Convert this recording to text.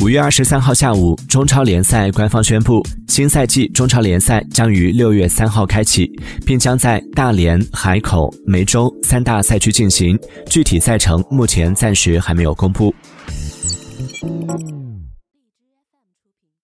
五月二十三号下午中超联赛官方宣布新赛季中超联赛将于六月三号开启并将在大连海口梅州三大赛区进行具体赛程目前暂时还没有公布。